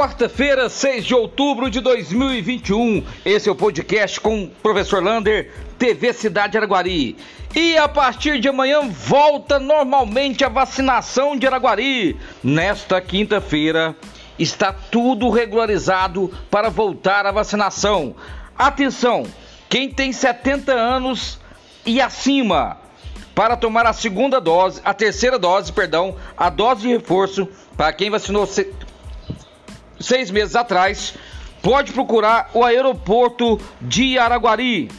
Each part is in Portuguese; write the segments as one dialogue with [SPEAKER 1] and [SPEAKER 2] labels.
[SPEAKER 1] quarta-feira, 6 de outubro de 2021. Esse é o podcast com o professor Lander, TV Cidade Araguari. E a partir de amanhã volta normalmente a vacinação de Araguari. Nesta quinta-feira está tudo regularizado para voltar a vacinação. Atenção, quem tem 70 anos e acima para tomar a segunda dose, a terceira dose, perdão, a dose de reforço para quem vacinou seis meses atrás, pode procurar o aeroporto de Araguari.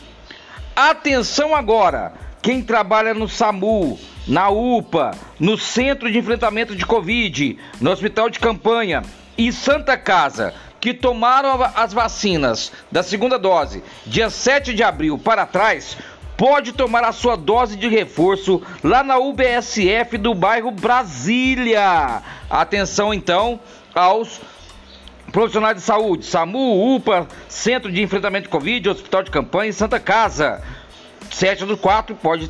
[SPEAKER 1] Atenção agora, quem trabalha no SAMU, na UPA, no Centro de Enfrentamento de Covid, no Hospital de Campanha e Santa Casa, que tomaram as vacinas da segunda dose dia 7 de abril para trás, pode tomar a sua dose de reforço lá na UBSF do bairro Brasília. Atenção então aos profissionais de saúde, SAMU, UPA, Centro de Enfrentamento de Covid, Hospital de Campanha e Santa Casa. 7 do 4 pode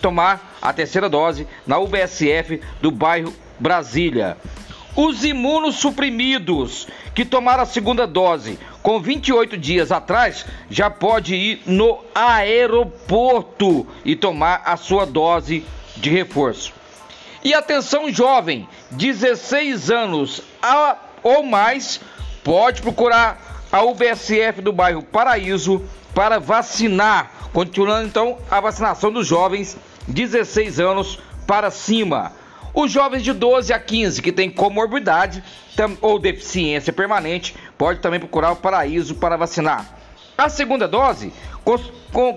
[SPEAKER 1] tomar a terceira dose na UBSF do bairro Brasília. Os imunossuprimidos que tomaram a segunda dose com 28 dias atrás já pode ir no aeroporto e tomar a sua dose de reforço. E atenção jovem, 16 anos a ou mais, pode procurar a UBSF do bairro Paraíso para vacinar. Continuando então a vacinação dos jovens 16 anos para cima. Os jovens de 12 a 15 que têm comorbidade ou deficiência permanente pode também procurar o Paraíso para vacinar. A segunda dose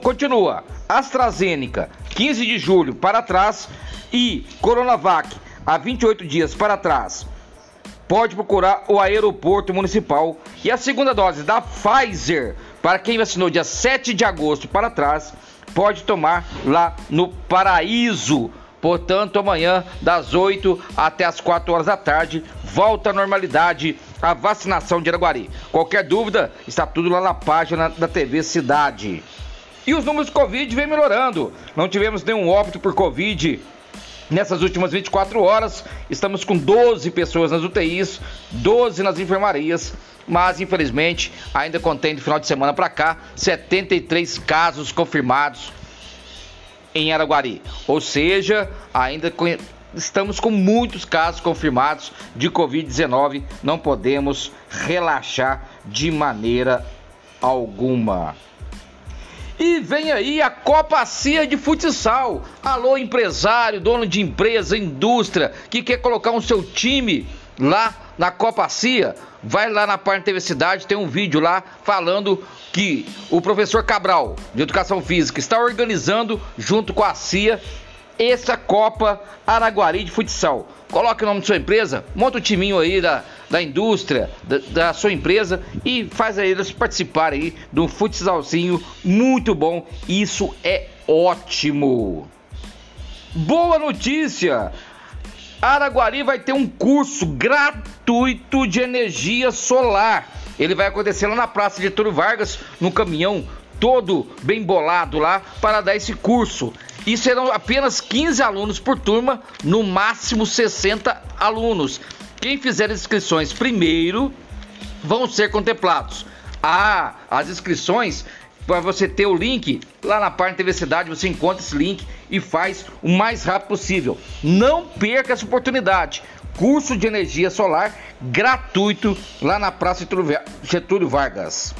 [SPEAKER 1] continua AstraZeneca 15 de julho para trás e Coronavac há 28 dias para trás pode procurar o aeroporto municipal. E a segunda dose da Pfizer, para quem vacinou dia 7 de agosto para trás, pode tomar lá no Paraíso. Portanto, amanhã, das 8 até as 4 horas da tarde, volta à normalidade a vacinação de Araguari. Qualquer dúvida, está tudo lá na página da TV Cidade. E os números Covid vem melhorando. Não tivemos nenhum óbito por Covid Nessas últimas 24 horas, estamos com 12 pessoas nas UTIs, 12 nas enfermarias, mas infelizmente ainda contém de final de semana para cá 73 casos confirmados em Araguari. Ou seja, ainda estamos com muitos casos confirmados de Covid-19, não podemos relaxar de maneira alguma. E vem aí a Copa Cia de Futsal. Alô, empresário, dono de empresa, indústria, que quer colocar o um seu time lá na Copa Cia. Vai lá na Parte TV Cidade, tem um vídeo lá falando que o professor Cabral, de Educação Física, está organizando, junto com a CIA, essa Copa Araguari de Futsal. Coloque o nome de sua empresa, monta o timinho aí da, da indústria, da, da sua empresa e faz eles participarem aí de um futsalzinho muito bom. Isso é ótimo. Boa notícia! Araguari vai ter um curso gratuito de energia solar. Ele vai acontecer lá na Praça de Getúlio Vargas, no caminhão todo bem bolado lá para dar esse curso. E serão apenas 15 alunos por turma, no máximo 60 alunos. Quem fizer inscrições primeiro vão ser contemplados. Ah, as inscrições para você ter o link lá na parte TV Cidade, você encontra esse link e faz o mais rápido possível. Não perca essa oportunidade. Curso de energia solar gratuito lá na Praça Getúlio Vargas.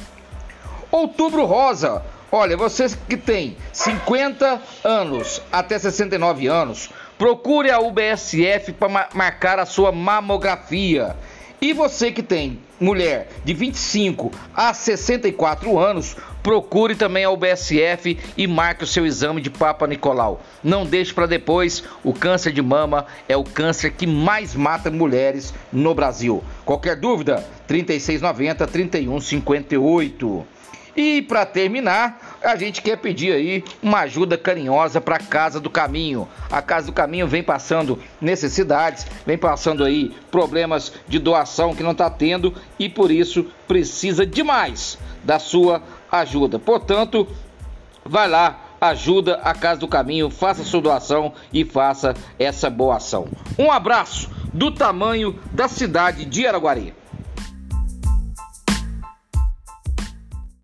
[SPEAKER 1] Outubro Rosa. Olha, você que tem 50 anos até 69 anos, procure a UBSF para marcar a sua mamografia. E você que tem mulher de 25 a 64 anos, procure também a UBSF e marque o seu exame de Papa Nicolau. Não deixe para depois, o câncer de mama é o câncer que mais mata mulheres no Brasil. Qualquer dúvida? 3690 3158. E para terminar, a gente quer pedir aí uma ajuda carinhosa para a Casa do Caminho. A Casa do Caminho vem passando necessidades, vem passando aí problemas de doação que não está tendo e por isso precisa demais da sua ajuda. Portanto, vai lá, ajuda a Casa do Caminho, faça sua doação e faça essa boa ação. Um abraço do tamanho da cidade de Araguari.